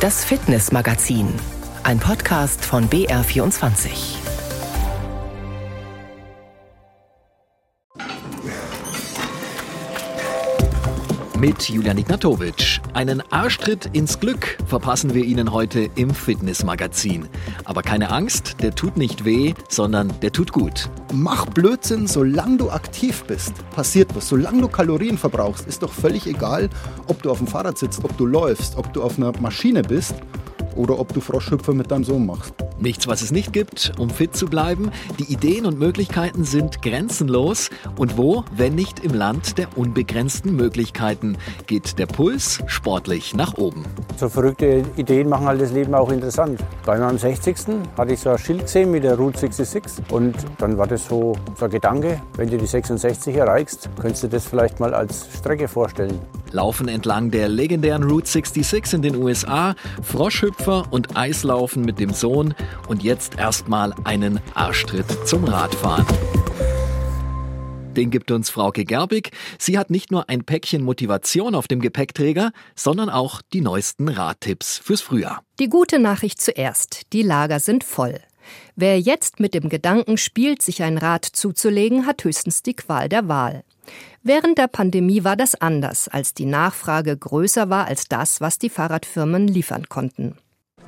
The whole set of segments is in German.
Das Fitnessmagazin, ein Podcast von BR24. Mit Julian Ignatowitsch. Einen Arschtritt ins Glück verpassen wir Ihnen heute im Fitnessmagazin. Aber keine Angst, der tut nicht weh, sondern der tut gut. Mach Blödsinn, solange du aktiv bist. Passiert was. Solange du Kalorien verbrauchst, ist doch völlig egal, ob du auf dem Fahrrad sitzt, ob du läufst, ob du auf einer Maschine bist oder ob du Froschhüpfer mit deinem Sohn machst. Nichts, was es nicht gibt, um fit zu bleiben. Die Ideen und Möglichkeiten sind grenzenlos. Und wo, wenn nicht im Land der unbegrenzten Möglichkeiten, geht der Puls sportlich nach oben. So verrückte Ideen machen halt das Leben auch interessant. Bei meinem 60. hatte ich so ein Schild gesehen mit der Route 66 und dann war das so, so ein Gedanke, wenn du die 66 erreichst, könntest du das vielleicht mal als Strecke vorstellen. Laufen entlang der legendären Route 66 in den USA, Froschhüpfer und Eislaufen mit dem Sohn und jetzt erstmal einen Arschtritt zum Radfahren. Den gibt uns Frauke Gerbig. Sie hat nicht nur ein Päckchen Motivation auf dem Gepäckträger, sondern auch die neuesten Radtipps fürs Frühjahr. Die gute Nachricht zuerst. Die Lager sind voll. Wer jetzt mit dem Gedanken spielt, sich ein Rad zuzulegen, hat höchstens die Qual der Wahl. Während der Pandemie war das anders, als die Nachfrage größer war als das, was die Fahrradfirmen liefern konnten.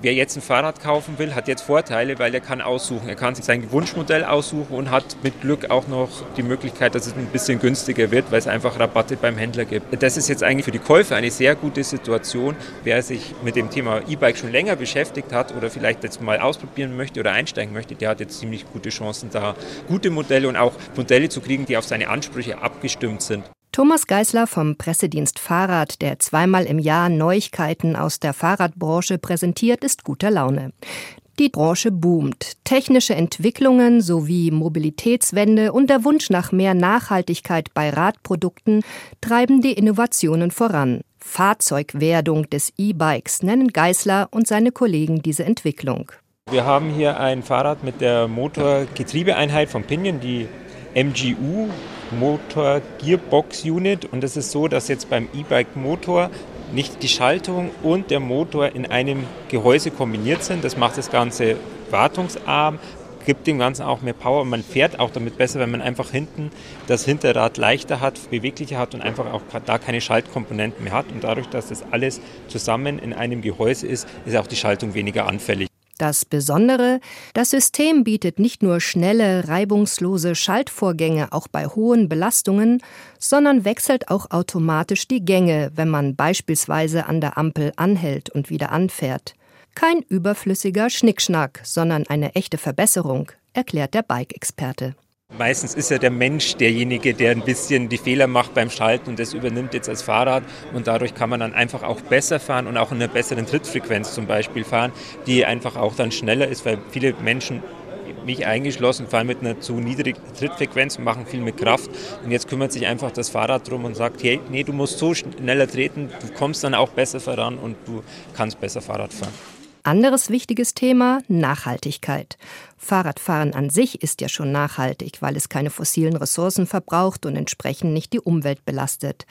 Wer jetzt ein Fahrrad kaufen will, hat jetzt Vorteile, weil er kann aussuchen. Er kann sich sein Wunschmodell aussuchen und hat mit Glück auch noch die Möglichkeit, dass es ein bisschen günstiger wird, weil es einfach Rabatte beim Händler gibt. Das ist jetzt eigentlich für die Käufer eine sehr gute Situation. Wer sich mit dem Thema E-Bike schon länger beschäftigt hat oder vielleicht jetzt mal ausprobieren möchte oder einsteigen möchte, der hat jetzt ziemlich gute Chancen, da gute Modelle und auch Modelle zu kriegen, die auf seine Ansprüche abgestimmt sind. Thomas Geisler vom Pressedienst Fahrrad, der zweimal im Jahr Neuigkeiten aus der Fahrradbranche präsentiert, ist guter Laune. Die Branche boomt. Technische Entwicklungen sowie Mobilitätswende und der Wunsch nach mehr Nachhaltigkeit bei Radprodukten treiben die Innovationen voran. Fahrzeugwerdung des E-Bikes nennen Geisler und seine Kollegen diese Entwicklung. Wir haben hier ein Fahrrad mit der Motor-Getriebeeinheit von Pinion, die MGU Motor Gearbox Unit und es ist so, dass jetzt beim E-Bike Motor nicht die Schaltung und der Motor in einem Gehäuse kombiniert sind. Das macht das Ganze wartungsarm, gibt dem Ganzen auch mehr Power und man fährt auch damit besser, wenn man einfach hinten das Hinterrad leichter hat, beweglicher hat und einfach auch da keine Schaltkomponenten mehr hat. Und dadurch, dass das alles zusammen in einem Gehäuse ist, ist auch die Schaltung weniger anfällig. Das Besondere, das System bietet nicht nur schnelle, reibungslose Schaltvorgänge auch bei hohen Belastungen, sondern wechselt auch automatisch die Gänge, wenn man beispielsweise an der Ampel anhält und wieder anfährt. Kein überflüssiger Schnickschnack, sondern eine echte Verbesserung, erklärt der Bike-Experte. Meistens ist ja der Mensch derjenige, der ein bisschen die Fehler macht beim Schalten und das übernimmt jetzt als Fahrrad und dadurch kann man dann einfach auch besser fahren und auch in einer besseren Trittfrequenz zum Beispiel fahren, die einfach auch dann schneller ist, weil viele Menschen mich eingeschlossen, fahren mit einer zu niedrigen Trittfrequenz machen viel mit Kraft. Und jetzt kümmert sich einfach das Fahrrad drum und sagt, hey, nee, du musst so schneller treten, du kommst dann auch besser voran und du kannst besser Fahrrad fahren. Anderes wichtiges Thema Nachhaltigkeit. Fahrradfahren an sich ist ja schon nachhaltig, weil es keine fossilen Ressourcen verbraucht und entsprechend nicht die Umwelt belastet.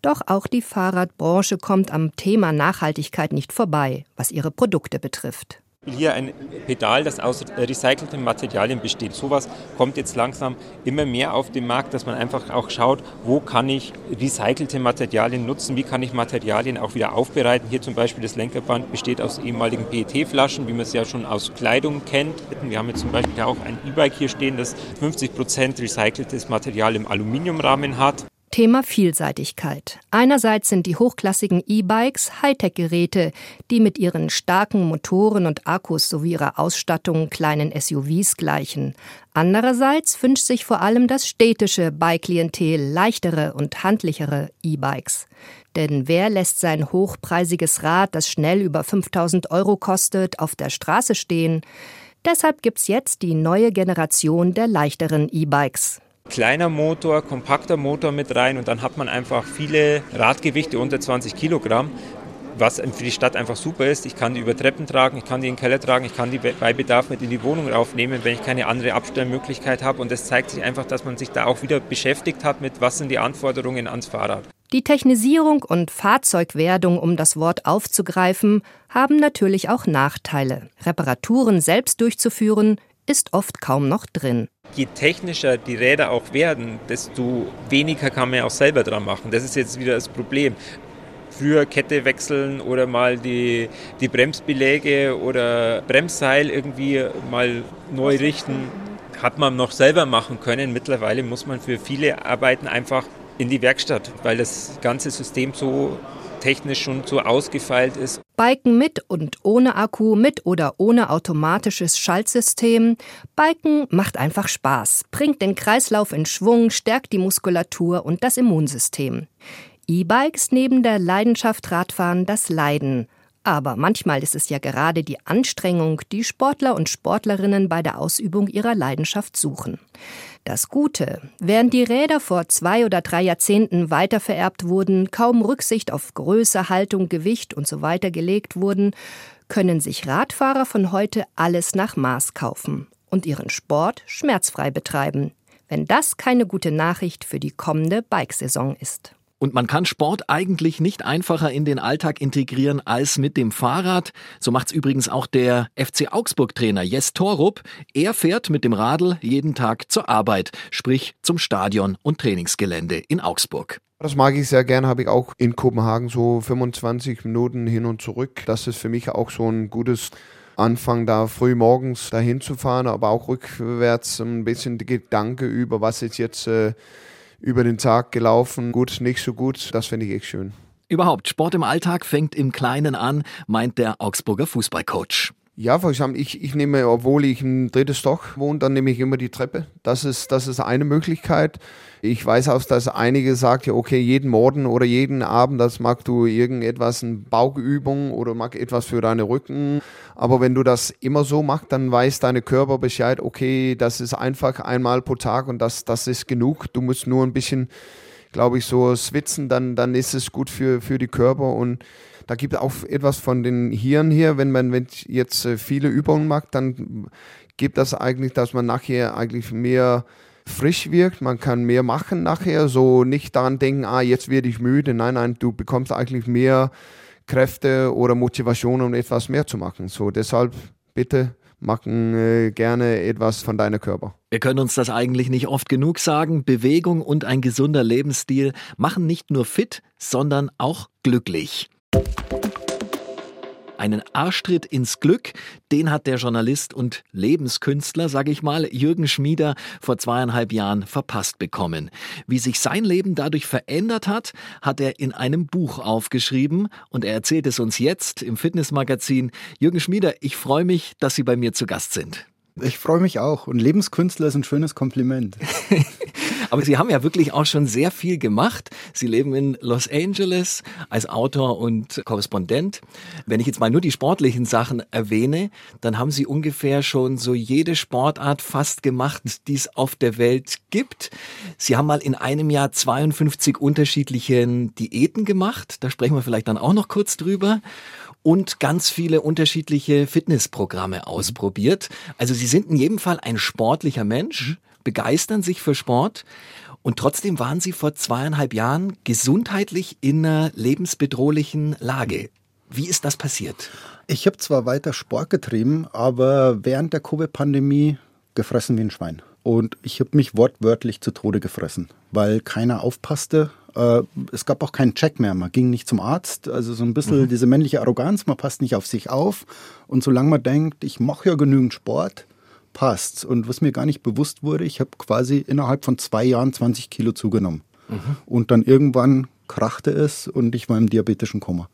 Doch auch die Fahrradbranche kommt am Thema Nachhaltigkeit nicht vorbei, was ihre Produkte betrifft hier ein Pedal, das aus recycelten Materialien besteht. Sowas kommt jetzt langsam immer mehr auf den Markt, dass man einfach auch schaut, wo kann ich recycelte Materialien nutzen, wie kann ich Materialien auch wieder aufbereiten. Hier zum Beispiel das Lenkerband besteht aus ehemaligen PET-Flaschen, wie man es ja schon aus Kleidung kennt. Wir haben jetzt zum Beispiel auch ein E-Bike hier stehen, das 50 Prozent recyceltes Material im Aluminiumrahmen hat. Thema Vielseitigkeit. Einerseits sind die hochklassigen E-Bikes Hightech-Geräte, die mit ihren starken Motoren und Akkus sowie ihrer Ausstattung kleinen SUVs gleichen. Andererseits wünscht sich vor allem das städtische Bike-Klientel leichtere und handlichere E-Bikes. Denn wer lässt sein hochpreisiges Rad, das schnell über 5000 Euro kostet, auf der Straße stehen? Deshalb gibt's jetzt die neue Generation der leichteren E-Bikes kleiner Motor, kompakter Motor mit rein und dann hat man einfach viele Radgewichte unter 20 Kilogramm, was für die Stadt einfach super ist. Ich kann die über Treppen tragen, ich kann die in den Keller tragen, ich kann die bei Bedarf mit in die Wohnung raufnehmen, wenn ich keine andere Abstellmöglichkeit habe. Und es zeigt sich einfach, dass man sich da auch wieder beschäftigt hat mit, was sind die Anforderungen ans Fahrrad. Die Technisierung und Fahrzeugwerdung, um das Wort aufzugreifen, haben natürlich auch Nachteile. Reparaturen selbst durchzuführen, ist oft kaum noch drin. Je technischer die Räder auch werden, desto weniger kann man ja auch selber dran machen. Das ist jetzt wieder das Problem. Früher Kette wechseln oder mal die, die Bremsbeläge oder Bremsseil irgendwie mal neu richten, hat man noch selber machen können. Mittlerweile muss man für viele Arbeiten einfach in die Werkstatt, weil das ganze System so technisch schon so ausgefeilt ist. Biken mit und ohne Akku, mit oder ohne automatisches Schaltsystem. Biken macht einfach Spaß, bringt den Kreislauf in Schwung, stärkt die Muskulatur und das Immunsystem. E-Bikes neben der Leidenschaft Radfahren das Leiden. Aber manchmal ist es ja gerade die Anstrengung, die Sportler und Sportlerinnen bei der Ausübung ihrer Leidenschaft suchen. Das Gute, während die Räder vor zwei oder drei Jahrzehnten weitervererbt wurden, kaum Rücksicht auf Größe, Haltung, Gewicht und so weiter gelegt wurden, können sich Radfahrer von heute alles nach Maß kaufen und ihren Sport schmerzfrei betreiben, wenn das keine gute Nachricht für die kommende Bikesaison ist. Und man kann Sport eigentlich nicht einfacher in den Alltag integrieren als mit dem Fahrrad. So macht's übrigens auch der FC Augsburg-Trainer Jes Torup. Er fährt mit dem Radl jeden Tag zur Arbeit, sprich zum Stadion und Trainingsgelände in Augsburg. Das mag ich sehr gerne, habe ich auch in Kopenhagen so 25 Minuten hin und zurück. Das ist für mich auch so ein gutes Anfang, da früh morgens dahin zu fahren, aber auch rückwärts ein bisschen die Gedanke über, was ist jetzt äh, über den Tag gelaufen. Gut, nicht so gut. Das finde ich echt schön. Überhaupt, Sport im Alltag fängt im Kleinen an, meint der Augsburger Fußballcoach. Ja, vor ich, ich nehme, obwohl ich ein drittes Stock wohne, dann nehme ich immer die Treppe. Das ist, das ist eine Möglichkeit. Ich weiß auch, dass einige sagen, ja, okay, jeden Morgen oder jeden Abend, das mag du irgendetwas, eine Baugeübung oder mag etwas für deine Rücken. Aber wenn du das immer so machst, dann weiß deine Körper Bescheid, okay, das ist einfach einmal pro Tag und das, das ist genug. Du musst nur ein bisschen, glaube ich, so schwitzen, dann, dann ist es gut für, für die Körper und da gibt es auch etwas von den Hirn hier. Wenn man wenn jetzt äh, viele Übungen macht, dann gibt das eigentlich, dass man nachher eigentlich mehr frisch wirkt. Man kann mehr machen nachher. So nicht daran denken, ah, jetzt werde ich müde. Nein, nein, du bekommst eigentlich mehr Kräfte oder Motivation, um etwas mehr zu machen. So deshalb bitte machen äh, gerne etwas von deinem Körper. Wir können uns das eigentlich nicht oft genug sagen. Bewegung und ein gesunder Lebensstil machen nicht nur fit, sondern auch glücklich. Einen Arschtritt ins Glück, den hat der Journalist und Lebenskünstler, sag ich mal, Jürgen Schmieder vor zweieinhalb Jahren verpasst bekommen. Wie sich sein Leben dadurch verändert hat, hat er in einem Buch aufgeschrieben und er erzählt es uns jetzt im Fitnessmagazin. Jürgen Schmieder, ich freue mich, dass Sie bei mir zu Gast sind. Ich freue mich auch. Und Lebenskünstler ist ein schönes Kompliment. Aber Sie haben ja wirklich auch schon sehr viel gemacht. Sie leben in Los Angeles als Autor und Korrespondent. Wenn ich jetzt mal nur die sportlichen Sachen erwähne, dann haben Sie ungefähr schon so jede Sportart fast gemacht, die es auf der Welt gibt. Sie haben mal in einem Jahr 52 unterschiedliche Diäten gemacht. Da sprechen wir vielleicht dann auch noch kurz drüber und ganz viele unterschiedliche Fitnessprogramme ausprobiert. Also Sie sind in jedem Fall ein sportlicher Mensch, begeistern sich für Sport und trotzdem waren Sie vor zweieinhalb Jahren gesundheitlich in einer lebensbedrohlichen Lage. Wie ist das passiert? Ich habe zwar weiter Sport getrieben, aber während der Covid-Pandemie gefressen wie ein Schwein. Und ich habe mich wortwörtlich zu Tode gefressen, weil keiner aufpasste. Äh, es gab auch keinen Check mehr. Man ging nicht zum Arzt. Also so ein bisschen mhm. diese männliche Arroganz, man passt nicht auf sich auf. Und solange man denkt, ich mache ja genügend Sport, passt. Und was mir gar nicht bewusst wurde, ich habe quasi innerhalb von zwei Jahren 20 Kilo zugenommen. Mhm. Und dann irgendwann krachte es und ich war im diabetischen Koma.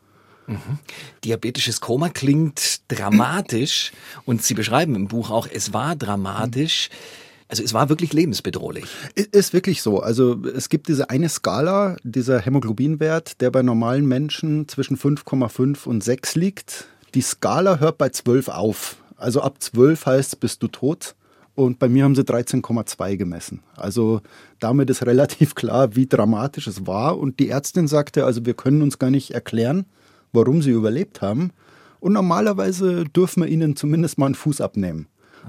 Mhm. Diabetisches Koma klingt dramatisch und Sie beschreiben im Buch auch, es war dramatisch. Also es war wirklich lebensbedrohlich. Ist wirklich so. Also es gibt diese eine Skala, dieser Hämoglobinwert, der bei normalen Menschen zwischen 5,5 und 6 liegt. Die Skala hört bei 12 auf. Also ab 12 heißt, bist du tot. Und bei mir haben sie 13,2 gemessen. Also damit ist relativ klar, wie dramatisch es war. Und die Ärztin sagte, also wir können uns gar nicht erklären, warum sie überlebt haben. Und normalerweise dürfen wir ihnen zumindest mal einen Fuß abnehmen.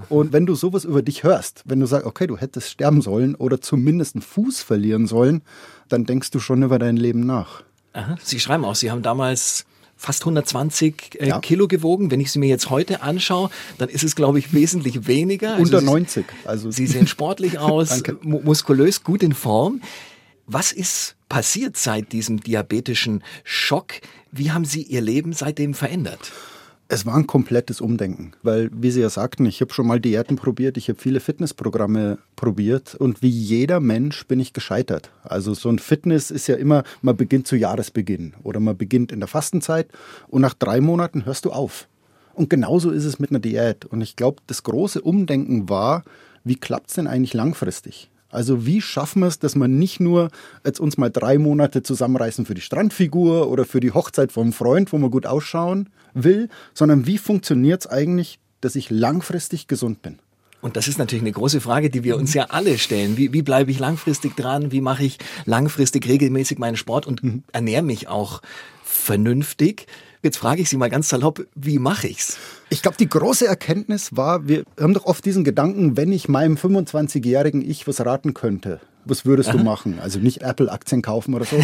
Und wenn du sowas über dich hörst, wenn du sagst, okay, du hättest sterben sollen oder zumindest einen Fuß verlieren sollen, dann denkst du schon über dein Leben nach. Aha. Sie schreiben auch, Sie haben damals fast 120 äh, Ja. Kilo gewogen. Wenn ich sie mir jetzt heute anschaue, dann ist es, glaube ich, wesentlich weniger. Also Unter Sie- 90. Also Sie sehen sportlich aus, mu muskulös, gut in Form. Was ist passiert seit diesem diabetischen Schock? Wie haben Sie Ihr Leben seitdem verändert? Es war ein komplettes Umdenken, weil, wie Sie ja sagten, ich habe schon mal Diäten probiert, ich habe viele Fitnessprogramme probiert und wie jeder Mensch bin ich gescheitert. Also so ein Fitness ist ja immer, man beginnt zu Jahresbeginn oder man beginnt in der Fastenzeit und nach drei Monaten hörst du auf. Und genauso ist es mit einer Diät. Und ich glaube, das große Umdenken war, wie klappt es denn eigentlich langfristig? Also wie schaffen wir es, dass man nicht nur jetzt uns mal drei Monate zusammenreißen für die Strandfigur oder für die Hochzeit vom Freund, wo man gut ausschauen will, sondern wie funktioniert es eigentlich, dass ich langfristig gesund bin? Und das ist natürlich eine große Frage, die wir uns ja alle stellen. Wie, wie bleibe ich langfristig dran? Wie mache ich langfristig regelmäßig meinen Sport und ernähre mich auch vernünftig? Jetzt frage ich Sie mal ganz salopp, wie mache ich's? Ich glaube, die große Erkenntnis war, wir haben doch oft diesen Gedanken, wenn ich meinem 25-jährigen Ich was raten könnte, was würdest du machen? Also nicht Apple-Aktien kaufen oder so.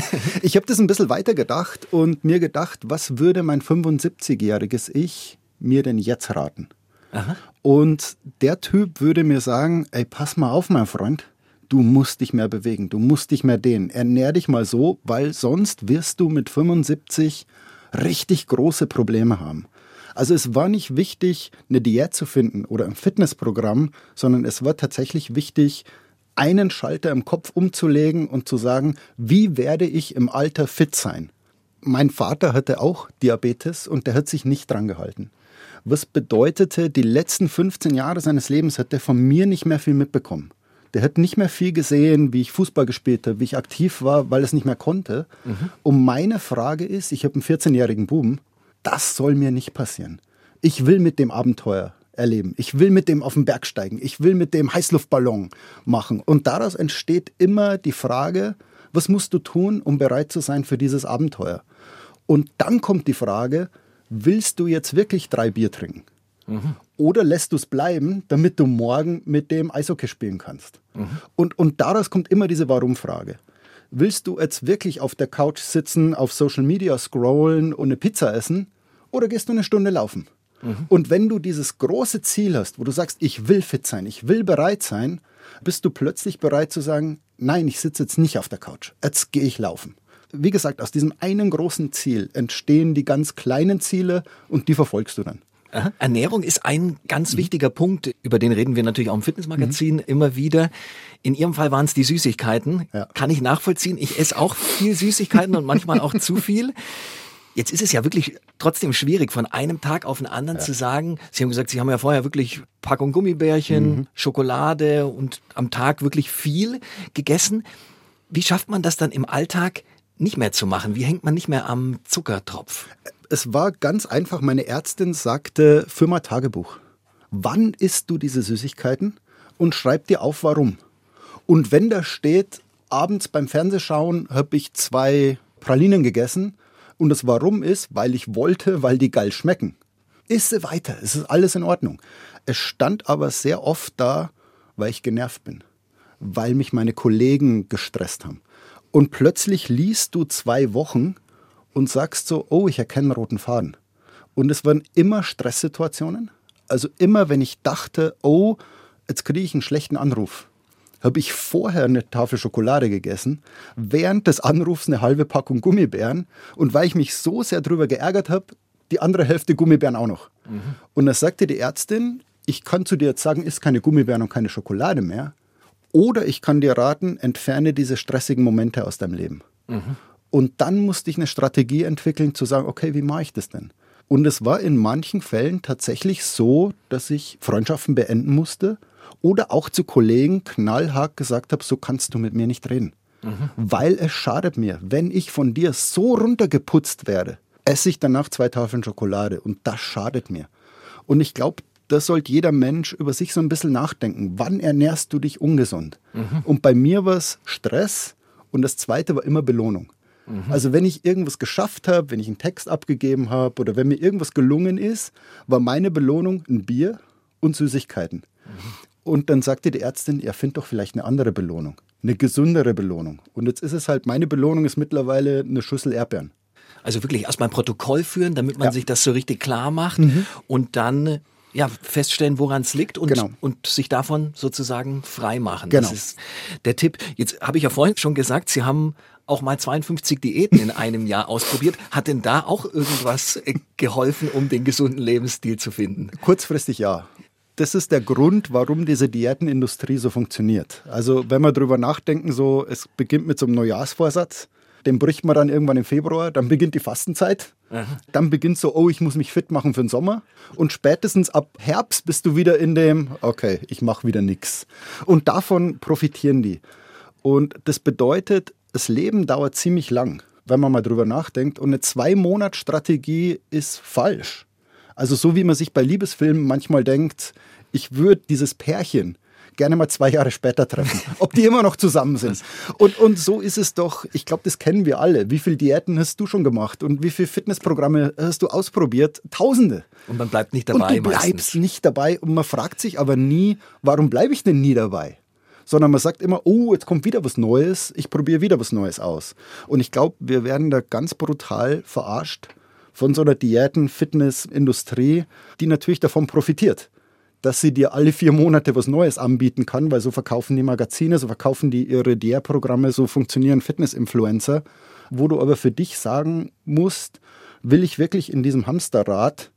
Ich habe das ein bisschen weiter gedacht und mir gedacht, was würde mein 75-jähriges Ich mir denn jetzt raten? Und der Typ würde mir sagen, ey, pass mal auf, mein Freund, du musst dich mehr bewegen, du musst dich mehr dehnen. Ernähr dich mal so, weil sonst wirst du mit 75 richtig große Probleme haben. Also es war nicht wichtig, eine Diät zu finden oder ein Fitnessprogramm, sondern es war tatsächlich wichtig, einen Schalter im Kopf umzulegen und zu sagen, wie werde ich im Alter fit sein? Mein Vater hatte auch Diabetes und der hat sich nicht dran gehalten. Was bedeutete, die letzten 15 Jahre seines Lebens hat er von mir nicht mehr viel mitbekommen. Der hat nicht mehr viel gesehen, wie ich Fußball gespielt habe, wie ich aktiv war, weil er es nicht mehr konnte. Und meine Frage ist, ich habe einen 14-jährigen Buben, das soll mir nicht passieren. Ich will mit dem Abenteuer erleben. Ich will mit dem auf den Berg steigen. Ich will mit dem Heißluftballon machen. Und daraus entsteht immer die Frage, was musst du tun, um bereit zu sein für dieses Abenteuer? Und dann kommt die Frage, willst du jetzt wirklich drei Bier trinken? Oder lässt du es bleiben, damit du morgen mit dem Eishockey spielen kannst? Und, und daraus kommt immer diese Warum-Frage. Willst du jetzt wirklich auf der Couch sitzen, auf Social Media scrollen und eine Pizza essen? Oder gehst du eine Stunde laufen? Und wenn du dieses große Ziel hast, wo du sagst, ich will fit sein, ich will bereit sein, bist du plötzlich bereit zu sagen, nein, ich sitze jetzt nicht auf der Couch, jetzt gehe ich laufen. Wie gesagt, aus diesem einen großen Ziel entstehen die ganz kleinen Ziele und die verfolgst du dann. Aha. Ernährung ist ein ganz wichtiger Punkt, über den reden wir natürlich auch im Fitnessmagazin immer wieder. In Ihrem Fall waren es die Süßigkeiten. Ja. Kann ich nachvollziehen. Ich esse auch viel Süßigkeiten und manchmal auch zu viel. Jetzt ist es ja wirklich trotzdem schwierig, von einem Tag auf den anderen zu sagen, Sie haben gesagt, Sie haben ja vorher wirklich Packung Gummibärchen, Schokolade und am Tag wirklich viel gegessen. Wie schafft man das dann im Alltag nicht mehr zu machen? Wie hängt man nicht mehr am Zuckertropf? Es war ganz einfach, meine Ärztin sagte, führ mal Tagebuch. Wann isst du diese Süßigkeiten? Und schreib dir auf, warum. Und wenn da steht, abends beim Fernsehschauen habe ich zwei Pralinen gegessen und das Warum ist, weil ich wollte, weil die geil schmecken. Isse weiter, es ist alles in Ordnung. Es stand aber sehr oft da, weil ich genervt bin, weil mich meine Kollegen gestresst haben. Und plötzlich liest du zwei Wochen und sagst so, oh, ich erkenne einen roten Faden. Und es waren immer Stresssituationen. Also immer, wenn ich dachte, oh, jetzt kriege ich einen schlechten Anruf, habe ich vorher eine Tafel Schokolade gegessen, während des Anrufs eine halbe Packung Gummibären. Und weil ich mich so sehr darüber geärgert habe, die andere Hälfte Gummibären auch noch. Und da sagte die Ärztin, ich kann zu dir jetzt sagen, isst keine Gummibären und keine Schokolade mehr. Oder ich kann dir raten, entferne diese stressigen Momente aus deinem Leben. Und dann musste ich eine Strategie entwickeln, zu sagen, okay, wie mache ich das denn? Und es war in manchen Fällen tatsächlich so, dass ich Freundschaften beenden musste oder auch zu Kollegen knallhart gesagt habe, so kannst du mit mir nicht reden. Weil es schadet mir. Wenn ich von dir so runtergeputzt werde, esse ich danach zwei Tafeln Schokolade und das schadet mir. Und ich glaube, das sollte jeder Mensch über sich so ein bisschen nachdenken. Wann ernährst du dich ungesund? Und bei mir war es Stress und das zweite war immer Belohnung. Also wenn ich irgendwas geschafft habe, wenn ich einen Text abgegeben habe oder wenn mir irgendwas gelungen ist, war meine Belohnung ein Bier und Süßigkeiten. Und dann sagte die Ärztin, er findet doch vielleicht eine andere Belohnung, eine gesündere Belohnung. Und jetzt ist es halt, meine Belohnung ist mittlerweile eine Schüssel Erdbeeren. Also wirklich erstmal ein Protokoll führen, damit man Ja. sich das so richtig klar macht Mhm. und dann ja, feststellen, woran es liegt und, Genau. und sich davon sozusagen frei machen. Genau. Das ist der Tipp. Jetzt habe ich ja vorhin schon gesagt, Sie haben auch mal 52 Diäten in einem Jahr ausprobiert. Hat denn da auch irgendwas äh, geholfen, um den gesunden Lebensstil zu finden? Kurzfristig ja. Das ist der Grund, warum diese Diätenindustrie so funktioniert. Also wenn wir drüber nachdenken, so es beginnt mit so einem Neujahrsvorsatz, den bricht man dann irgendwann im Februar, dann beginnt die Fastenzeit, dann beginnt so, oh, ich muss mich fit machen für den Sommer und spätestens ab Herbst bist du wieder in dem, okay, ich mache wieder nichts. Und davon profitieren die. Und das bedeutet, das Leben dauert ziemlich lang, wenn man mal drüber nachdenkt. Und eine Zwei-Monats-Strategie ist falsch. Also so wie man sich bei Liebesfilmen manchmal denkt, ich würde dieses Pärchen gerne mal zwei Jahre später treffen, ob die immer noch zusammen sind. Und, und so ist es doch, ich glaube, das kennen wir alle. Wie viele Diäten hast du schon gemacht und wie viele Fitnessprogramme hast du ausprobiert? Tausende. Und man bleibt nicht dabei und du bleibst meistens. nicht dabei und man fragt sich aber nie, warum bleibe ich denn nie dabei? Sondern man sagt immer, oh, jetzt kommt wieder was Neues, ich probiere wieder was Neues aus. Und ich glaube, wir werden da ganz brutal verarscht von so einer Diäten-Fitness-Industrie, die natürlich davon profitiert, dass sie dir alle vier Monate was Neues anbieten kann, weil so verkaufen die Magazine, so verkaufen die ihre Diätprogramme, so funktionieren Fitness-Influencer, wo du aber für dich sagen musst, will ich wirklich in diesem Hamsterrad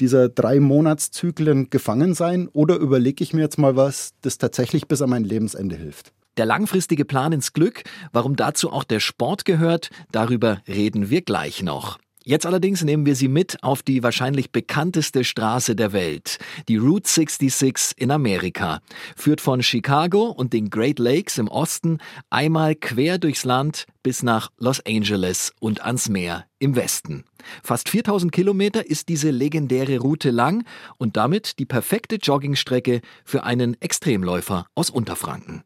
dieser drei Monatszyklen gefangen sein oder überlege ich mir jetzt mal was, das tatsächlich bis an mein Lebensende hilft? Der langfristige Plan ins Glück, warum dazu auch der Sport gehört, darüber reden wir gleich noch. Jetzt allerdings nehmen wir Sie mit auf die wahrscheinlich bekannteste Straße der Welt, die Route 66 in Amerika. Führt von Chicago und den Great Lakes im Osten einmal quer durchs Land bis nach Los Angeles und ans Meer im Westen. Fast 4000 Kilometer ist diese legendäre Route lang und damit die perfekte Joggingstrecke für einen Extremläufer aus Unterfranken.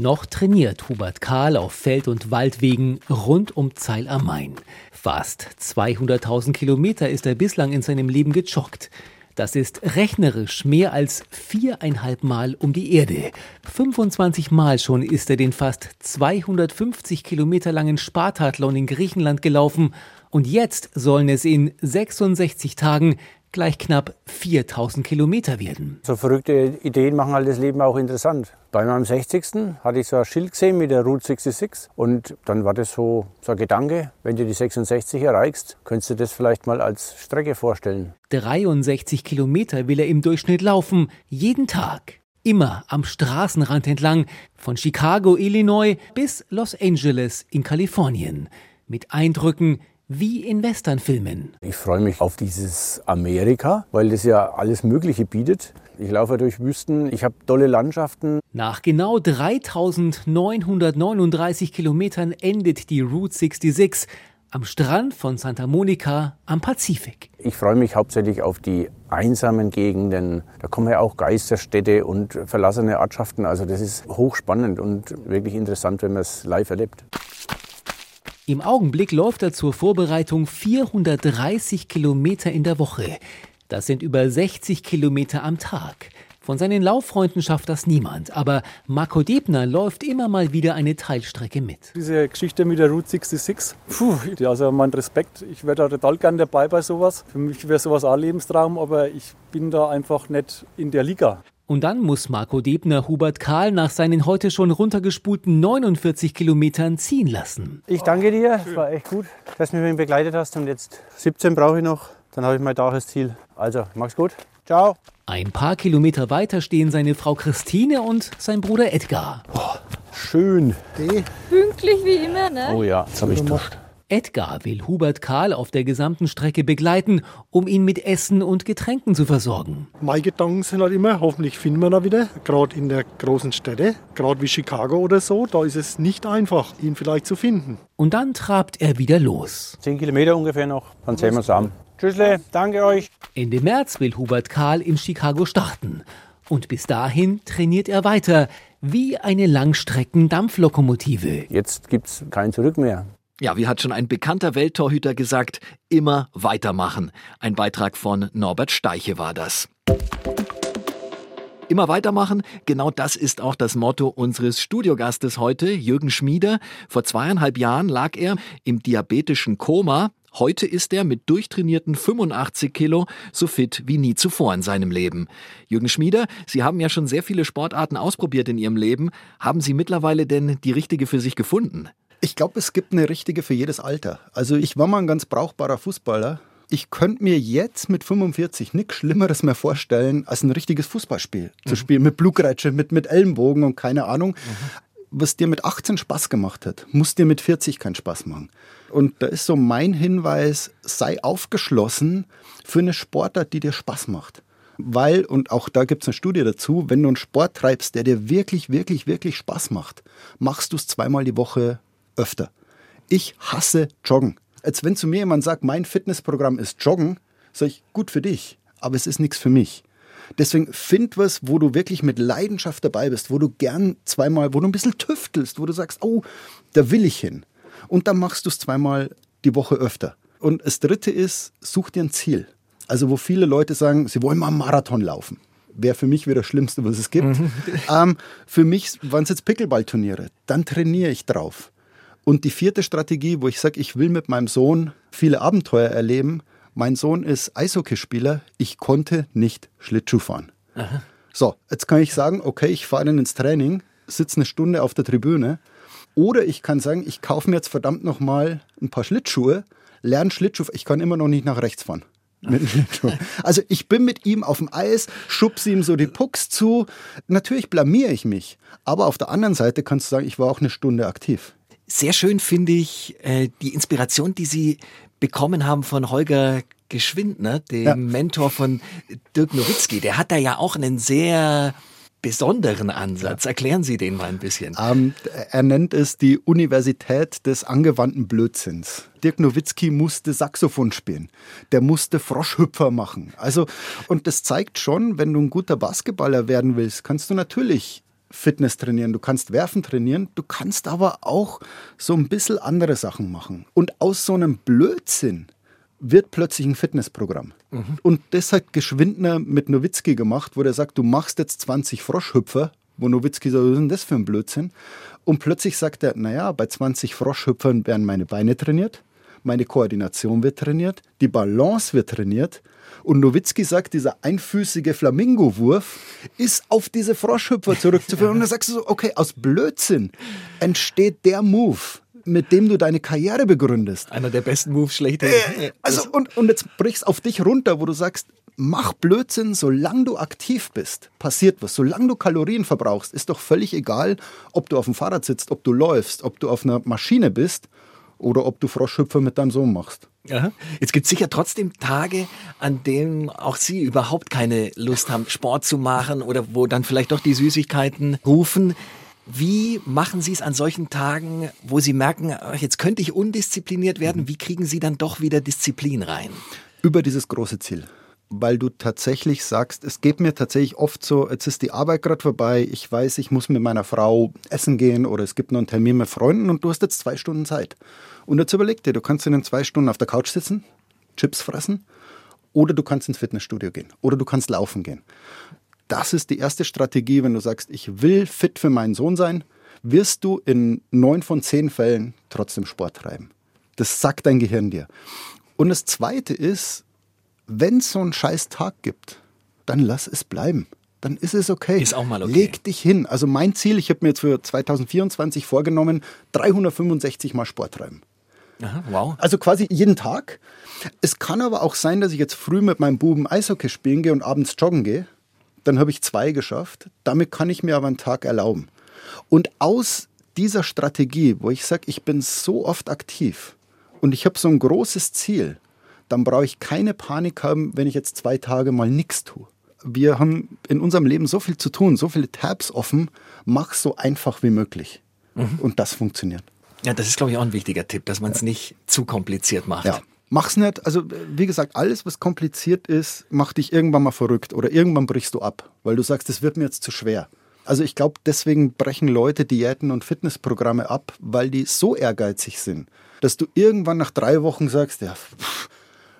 Noch trainiert Hubert Kahl auf Feld- und Waldwegen rund um Zeil am Main. Fast 200.000 Kilometer ist er bislang in seinem Leben gejoggt. Das ist rechnerisch mehr als viereinhalb Mal um die Erde. 25 Mal schon ist er den fast 250 Kilometer langen Spartathlon in Griechenland gelaufen und jetzt sollen es in 66 Tagen gleich knapp 4000 Kilometer werden. So verrückte Ideen machen halt das Leben auch interessant. Bei meinem 60. hatte ich so ein Schild gesehen mit der Route 66 und dann war das so, so ein Gedanke, wenn du die 66 erreichst, könntest du das vielleicht mal als Strecke vorstellen. 63 Kilometer will er im Durchschnitt laufen, jeden Tag. Immer am Straßenrand entlang, von Chicago, Illinois bis Los Angeles in Kalifornien. Mit Eindrücken wie in Westernfilmen. Ich freue mich auf dieses Amerika, weil das ja alles Mögliche bietet. Ich laufe durch Wüsten, ich habe tolle Landschaften. Nach genau 3939 Kilometern endet die Route 66 am Strand von Santa Monica am Pazifik. Ich freue mich hauptsächlich auf die einsamen Gegenden. Da kommen ja auch Geisterstädte und verlassene Ortschaften. Also das ist hochspannend und wirklich interessant, wenn man es live erlebt. Im Augenblick läuft er zur Vorbereitung 430 Kilometer in der Woche. Das sind über 60 Kilometer am Tag. Von seinen Lauffreunden schafft das niemand, aber Marco Debner läuft immer mal wieder eine Teilstrecke mit. Diese Geschichte mit der Route 66, puh, also mein Respekt. Ich wäre da total gern dabei bei sowas. Für mich wäre sowas auch Lebenstraum, aber ich bin da einfach nicht in der Liga. Und dann muss Marco Debner Hubert Kahl nach seinen heute schon runtergespulten 49 Kilometern ziehen lassen. Ich danke dir, es war echt gut, dass du mich begleitet hast und jetzt 17 brauche ich noch, dann habe ich mein Tages Ziel. Also, mach's gut. Ciao. Ein paar Kilometer weiter stehen seine Frau Christine und sein Bruder Edgar. Schön. Pünktlich wie immer, ne? Oh ja, jetzt habe ich duscht. Edgar will Hubert Kahl auf der gesamten Strecke begleiten, um ihn mit Essen und Getränken zu versorgen. Meine Gedanken sind halt immer, hoffentlich finden wir ihn wieder, gerade in der großen Städte, gerade wie Chicago oder so, da ist es nicht einfach, ihn vielleicht zu finden. Und dann trabt er wieder los. 10 Kilometer ungefähr noch, dann sehen wir zusammen. Tschüssle, danke euch. Ende März will Hubert Kahl in Chicago starten. Und bis dahin trainiert er weiter, wie eine Langstrecken-Dampflokomotive. Jetzt gibt's kein Zurück mehr. Ja, wie hat schon ein bekannter Welttorhüter gesagt, immer weitermachen. Ein Beitrag von Norbert Steiche war das. Immer weitermachen, genau das ist auch das Motto unseres Studiogastes heute, Jürgen Schmieder. Vor zweieinhalb Jahren lag er im diabetischen Koma. Heute ist er mit durchtrainierten 85 Kilo so fit wie nie zuvor in seinem Leben. Jürgen Schmieder, Sie haben ja schon sehr viele Sportarten ausprobiert in Ihrem Leben. Haben Sie mittlerweile denn die richtige für sich gefunden? Ich glaube, es gibt eine richtige für jedes Alter. Also ich war mal ein ganz brauchbarer Fußballer, ich könnte mir jetzt mit 45 nichts Schlimmeres mehr vorstellen, als ein richtiges Fußballspiel mhm. zu spielen. Mit Blutgrätsche, mit, mit Ellenbogen und keine Ahnung. Mhm. Was dir mit 18 Spaß gemacht hat, muss dir mit 40 keinen Spaß machen. Und da ist so mein Hinweis, sei aufgeschlossen für eine Sportart, die dir Spaß macht. Weil, und auch da gibt es eine Studie dazu, wenn du einen Sport treibst, der dir wirklich, wirklich, wirklich Spaß macht, machst du es zweimal die Woche öfter. Ich hasse Joggen als wenn zu mir jemand sagt, mein Fitnessprogramm ist Joggen, sage ich, gut für dich, aber es ist nichts für mich. Deswegen find was, wo du wirklich mit Leidenschaft dabei bist, wo du gern zweimal, wo du ein bisschen tüftelst, wo du sagst, oh, da will ich hin. Und dann machst du es zweimal die Woche öfter. Und das dritte ist, such dir ein Ziel. Also wo viele Leute sagen, sie wollen mal einen Marathon laufen. Wäre für mich wieder das Schlimmste, was es gibt. Mhm. ähm, für mich waren es jetzt Pickleballturniere. Dann trainiere ich drauf. Und die vierte Strategie, wo ich sage, ich will mit meinem Sohn viele Abenteuer erleben. Mein Sohn ist Eishockeyspieler. Ich konnte nicht Schlittschuh fahren. Aha. So, jetzt kann ich sagen, okay, ich fahre dann ins Training, sitze eine Stunde auf der Tribüne. Oder ich kann sagen, ich kaufe mir jetzt verdammt nochmal ein paar Schlittschuhe, lerne Schlittschuh. Ich kann immer noch nicht nach rechts fahren. Also ich bin mit ihm auf dem Eis, schubse ihm so die Pucks zu. Natürlich blamiere ich mich. Aber auf der anderen Seite kannst du sagen, ich war auch eine Stunde aktiv. Sehr schön finde ich äh, die Inspiration, die Sie bekommen haben von Holger Geschwindner, dem ja. Mentor von Dirk Nowitzki. Der hat da ja auch einen sehr besonderen Ansatz. Erklären Sie den mal ein bisschen. Ähm, er nennt es die Universität des angewandten Blödsinns. Dirk Nowitzki musste Saxophon spielen. Der musste Froschhüpfer machen. Also, und das zeigt schon, wenn du ein guter Basketballer werden willst, kannst du natürlich Fitness trainieren, du kannst Werfen trainieren, du kannst aber auch so ein bisschen andere Sachen machen. Und aus so einem Blödsinn wird plötzlich ein Fitnessprogramm. Mhm. Und das hat Geschwindner mit Nowitzki gemacht, wo der sagt, du machst jetzt 20 Froschhüpfer, wo Nowitzki sagt, was ist denn das für ein Blödsinn? Und plötzlich sagt er, naja, bei 20 Froschhüpfern werden meine Beine trainiert, meine Koordination wird trainiert, die Balance wird trainiert und Nowitzki sagt, dieser einfüßige Flamingo-Wurf ist auf diese Froschhüpfer zurückzuführen. Und dann sagst du so, okay, aus Blödsinn entsteht der Move mit dem du deine Karriere begründest. Einer der besten Moves schlechthin. Äh, also, und, und jetzt brichst auf dich runter, wo du sagst, mach Blödsinn, solange du aktiv bist, passiert was. Solange du Kalorien verbrauchst, ist doch völlig egal, ob du auf dem Fahrrad sitzt, ob du läufst, ob du auf einer Maschine bist oder ob du Froschhüpfer mit deinem Sohn machst. Ja. Jetzt gibt es sicher trotzdem Tage, an denen auch Sie überhaupt keine Lust haben, Sport zu machen oder wo dann vielleicht doch die Süßigkeiten rufen. Wie machen Sie es an solchen Tagen, wo Sie merken, jetzt könnte ich undiszipliniert werden? Wie kriegen Sie dann doch wieder Disziplin rein? Über dieses große Ziel weil du tatsächlich sagst, es geht mir tatsächlich oft so, jetzt ist die Arbeit gerade vorbei, ich weiß, ich muss mit meiner Frau essen gehen oder es gibt noch einen Termin mit Freunden und du hast jetzt zwei Stunden Zeit. Und jetzt überleg dir, du kannst in den zwei Stunden auf der Couch sitzen, Chips fressen oder du kannst ins Fitnessstudio gehen oder du kannst laufen gehen. Das ist die erste Strategie, wenn du sagst, ich will fit für meinen Sohn sein, wirst du in neun von zehn Fällen trotzdem Sport treiben. Das sagt dein Gehirn dir. Und das zweite ist, wenn es so einen scheiß Tag gibt, dann lass es bleiben. Dann ist es okay. Ist auch mal okay. Leg dich hin. Also mein Ziel, ich habe mir jetzt für 2024 vorgenommen, 365 Mal Sport treiben. Aha, wow. Also quasi jeden Tag. Es kann aber auch sein, dass ich jetzt früh mit meinem Buben Eishockey spielen gehe und abends joggen gehe. Dann habe ich zwei geschafft. Damit kann ich mir aber einen Tag erlauben. Und aus dieser Strategie, wo ich sage, ich bin so oft aktiv und ich habe so ein großes Ziel, dann brauche ich keine Panik haben, wenn ich jetzt zwei Tage mal nichts tue. Wir haben in unserem Leben so viel zu tun, so viele Tabs offen, mach so einfach wie möglich. Mhm. Und das funktioniert. Ja, das ist, glaube ich, auch ein wichtiger Tipp, dass man es ja. nicht zu kompliziert macht. Ja. Mach's nicht. Also, wie gesagt, alles, was kompliziert ist, macht dich irgendwann mal verrückt oder irgendwann brichst du ab, weil du sagst, das wird mir jetzt zu schwer. Also, ich glaube, deswegen brechen Leute Diäten und Fitnessprogramme ab, weil die so ehrgeizig sind, dass du irgendwann nach drei Wochen sagst, ja, pff,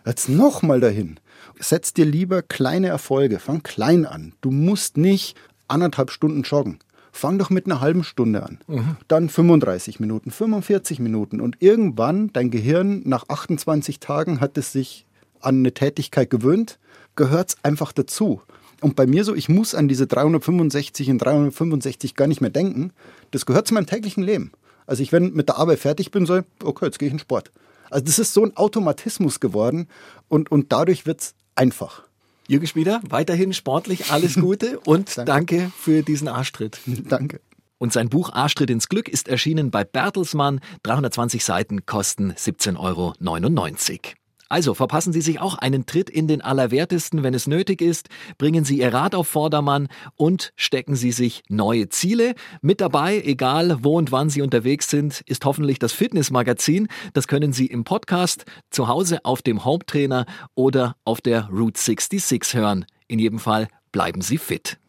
jetzt nochmal dahin. Setz dir lieber kleine Erfolge, fang klein an. Du musst nicht anderthalb Stunden joggen. Fang doch mit einer halben Stunde an. Mhm. Dann 35 Minuten, 45 Minuten. Und irgendwann, dein Gehirn, nach 28 Tagen hat es sich an eine Tätigkeit gewöhnt, gehört es einfach dazu. Und bei mir so, ich muss an diese 365 und 365 gar nicht mehr denken. Das gehört zu meinem täglichen Leben. Also ich, wenn mit der Arbeit fertig bin, so, okay, jetzt gehe ich in Sport. Also das ist so ein Automatismus geworden und, und dadurch wird es einfach. Jürgen Schmieder, weiterhin sportlich alles Gute und danke. danke für diesen Arschtritt. danke. Und sein Buch Arschtritt ins Glück ist erschienen bei Bertelsmann. 320 Seiten kosten 17,99 Euro. Also verpassen Sie sich auch einen Tritt in den Allerwertesten, wenn es nötig ist. Bringen Sie Ihr Rad auf Vordermann und stecken Sie sich neue Ziele. Mit dabei, egal wo und wann Sie unterwegs sind, ist hoffentlich das Fitnessmagazin. Das können Sie im Podcast, zu Hause auf dem Haupttrainer oder auf der Route 66 hören. In jedem Fall bleiben Sie fit.